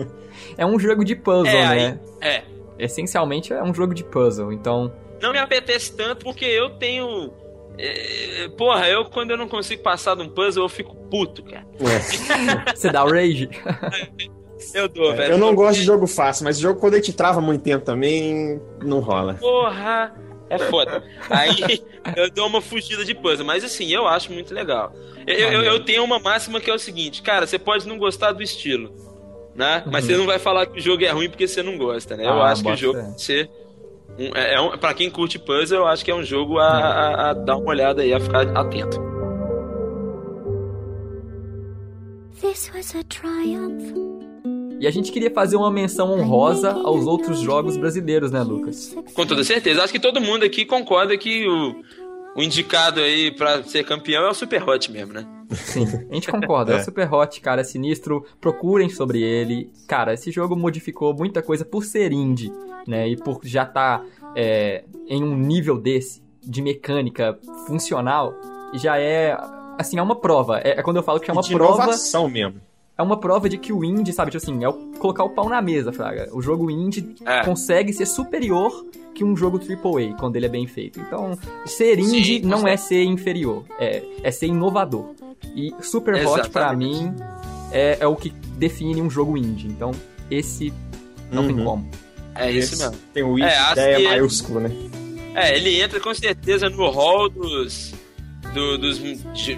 é um jogo de puzzle, é, né? Aí, é. Essencialmente é um jogo de puzzle, então... Não me apetece tanto porque eu tenho é, porra, eu quando eu não consigo passar de um puzzle, eu fico puto, cara. Você dá o rage? Eu dou, é, velho. Eu não gosto de jogo fácil, mas jogo quando ele te trava muito tempo também, não rola. Porra! É foda. Aí eu dou uma fugida de puzzle, mas assim, eu acho muito legal. Eu, eu, eu tenho uma máxima que é o seguinte, cara, você pode não gostar do estilo, né? Mas uhum. você não vai falar que o jogo é ruim porque você não gosta, né? Eu ah, acho que o jogo é. ser um, é, é um, pra quem curte puzzle, eu acho que é um jogo a, a, a dar uma olhada aí, a ficar atento. This was a triumph. E a gente queria fazer uma menção honrosa aos outros jogos brasileiros, né, Lucas? Com toda certeza. Acho que todo mundo aqui concorda que o, o indicado aí para ser campeão é o Super Hot mesmo, né? Sim, a gente concorda. É. é Super Hot, cara, é sinistro. Procurem sobre ele. Cara, esse jogo modificou muita coisa por ser indie, né? E por já estar tá, é, em um nível desse, de mecânica funcional já é, assim, é uma prova. É, é quando eu falo que é uma de prova... inovação mesmo. É uma prova de que o indie, sabe, tipo assim, é o, colocar o pau na mesa, Fraga. O jogo indie É. consegue ser superior que um jogo AAA, quando ele é bem feito. Então, ser indie Sim, não é ser inferior, é, é ser inovador. E Super Hot, pra mim, é, é o que define um jogo indie. Então, esse não tem Uhum. como. É isso mesmo. Tem o É, ideia que- maiúsculo, né? É, ele entra com certeza no hall dos, do- dos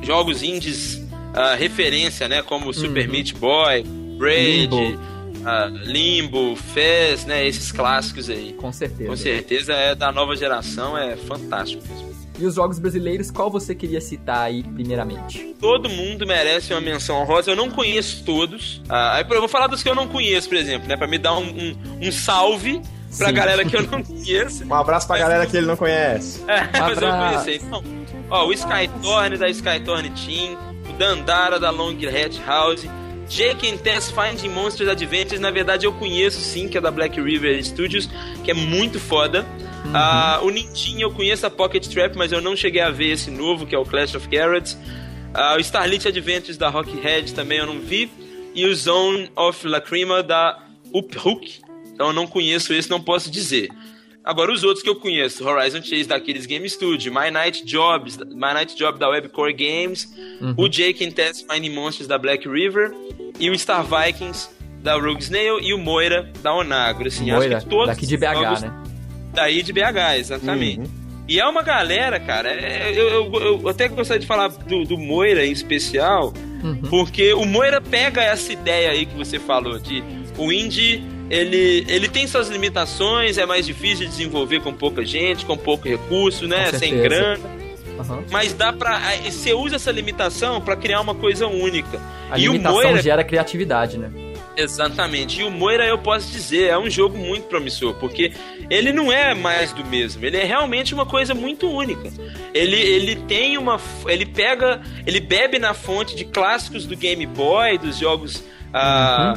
jogos indies ah, referência, né? Como Super Uhum. Meat Boy, Braid, Limbo. ah, Limbo, Fez, né? Esses clássicos aí. Com certeza. Com certeza é da nova geração, é fantástico mesmo. E os jogos brasileiros, qual você queria citar aí, primeiramente? Todo mundo merece uma menção honrosa. Eu não conheço todos. Ah, aí eu vou falar dos que eu não conheço, por exemplo, né? Pra me dar um, um, um salve pra Sim. galera que eu não conheço. Um abraço pra galera que ele não conhece. É, mas eu abraço. conheci. Então, ó, o Skytorn da Skytorn Team, Dandara da Long Hat House, Jake and Tess Finding Monsters Adventures, na verdade eu conheço sim, que é da Black River Studios, que é muito foda. Ah, o Nintin eu conheço a Pocket Trap, mas eu não cheguei a ver esse novo, que é o Clash of Carrots. Ah, o Starlit Adventures da Rockhead também eu não vi. E o Zone of Lacrima da Uphook. Então eu não conheço esse, não posso dizer. Agora, os outros que eu conheço, Horizon Chase da Aquiles Game Studio, My Night Jobs, My Night Job da Webcore Games, o Jake and Tess Finding Monsters da Black River e o Star Vikings da Rogue Snail e o Moira da Onagro. Assim, Moira, acho que todos daqui de BH, né? Daí de BH, exatamente. Uhum. E é uma galera, cara, é- eu, eu- eu até gostaria de falar do, do Moira em especial, Uhum. porque o Moira pega essa ideia aí que você falou, de o indie, ele, ele tem suas limitações, é mais difícil de desenvolver com pouca gente, com pouco recurso, né, sem grana, Aham. mas dá pra... aí Você usa essa limitação pra criar uma coisa única. A e o limitação Moira gera criatividade, né? Exatamente. E o Moira, eu posso dizer, é um jogo muito promissor, porque ele não é mais do mesmo, ele é realmente uma coisa muito única. Ele, ele tem uma. Ele pega. Ele bebe na fonte de clássicos do Game Boy, dos jogos ah,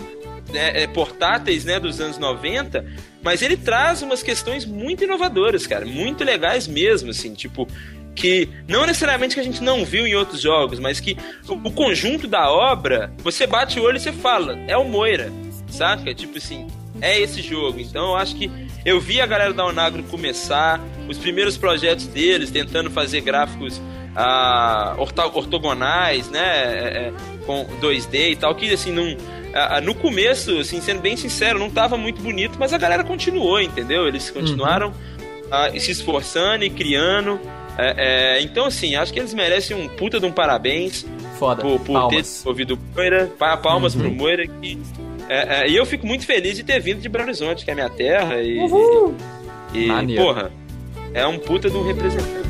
né, é, portáteis né, dos anos 90, mas ele traz umas questões muito inovadoras, cara, muito legais mesmo, assim, tipo. Que não necessariamente que a gente não viu em outros jogos, mas que o, o conjunto da obra, você bate o olho e você fala, é o Moira, saca? Tipo assim, é esse jogo. Então eu acho que eu vi a galera da Onagro começar, os primeiros projetos deles, tentando fazer gráficos ah, ortogonais, né? é, é, com 2D e tal, que assim, não. ah, no começo, assim, sendo bem sincero, não tava muito bonito, mas a galera continuou, entendeu? Eles continuaram ah, se esforçando e criando. É, é, então, assim, acho que eles merecem um puta de um parabéns Foda. por, por ter Palmas. desenvolvido o Moira. Pa- Palmas Uhum. pro Moira. Que, é, é, e eu fico muito feliz de ter vindo de Belo Horizonte, que é a minha terra. E, e Maneiro. porra, é um puta de um representante.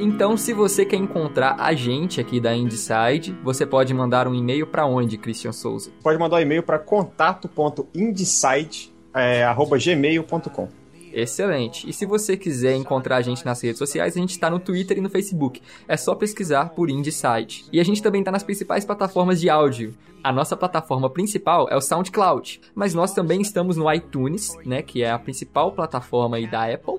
Então, se você quer encontrar a gente aqui da Inside, você pode mandar um e-mail pra onde, Christian Souza? Pode mandar um e-mail para contato.indesite@gmail.com. Excelente. E se você quiser encontrar a gente nas redes sociais, a gente está no Twitter e no Facebook. É só pesquisar por Indieside. E a gente também está nas principais plataformas de áudio. A nossa plataforma principal é o SoundCloud, mas nós também estamos no iTunes, né, que é a principal plataforma aí da Apple,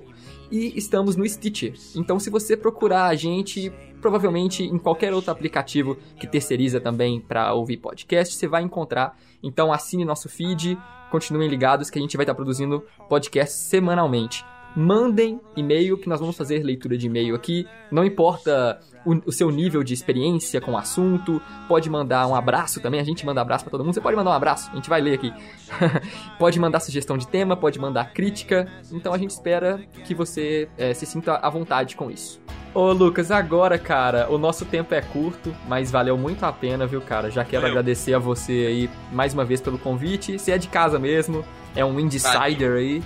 e estamos no Stitcher. Então, se você procurar a gente, provavelmente em qualquer outro aplicativo que terceiriza também para ouvir podcast, você vai encontrar. Então, assine nosso feed, continuem ligados que a gente vai estar produzindo podcast semanalmente. Mandem e-mail que nós vamos fazer leitura de e-mail aqui. Não importa o, o seu nível de experiência com o assunto. Pode mandar um abraço também. A gente manda abraço pra todo mundo. Você pode mandar um abraço, a gente vai ler aqui. pode mandar sugestão de tema, pode mandar crítica. Então a gente espera que você eh, se sinta à vontade com isso. Ô Lucas, agora, cara, o nosso tempo é curto, mas valeu muito a pena, viu, cara? Já quero Valeu. agradecer a você aí mais uma vez pelo convite. Você é de casa mesmo, é um Indecider aí,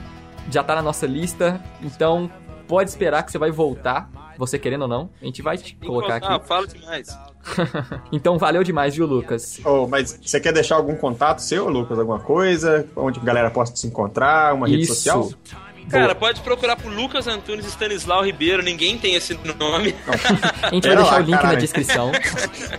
já tá na nossa lista, então pode esperar que você vai voltar, você querendo ou não. A gente vai te colocar aqui. fala demais. Então valeu demais, viu, Lucas? Oh, mas você quer deixar algum contato seu, Lucas? Alguma coisa? Onde a galera possa se encontrar? Uma rede social? Cara, pode procurar por Lucas Antunes Stanislau Ribeiro, ninguém tem esse nome. A gente vai deixar lá, o link na caralho. descrição.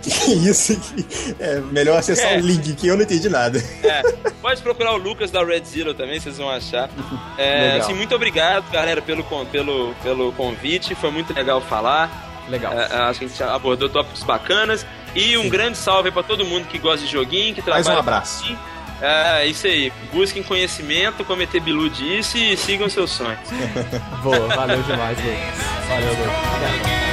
Que isso aqui. É melhor acessar É. o link que eu não entendi nada. É, pode procurar o Lucas da Red Zero também, vocês vão achar. É, assim, muito obrigado, galera, pelo, pelo, pelo convite. Foi muito legal falar. Legal. É, é, acho que a gente abordou tópicos bacanas. E um grande salve pra todo mundo que gosta de joguinho, que trabalha. Mais um abraço. aqui. É, isso aí. Busquem conhecimento, como ET Bilu disse, e sigam seus sonhos. Boa, valeu demais. Valeu. Obrigado.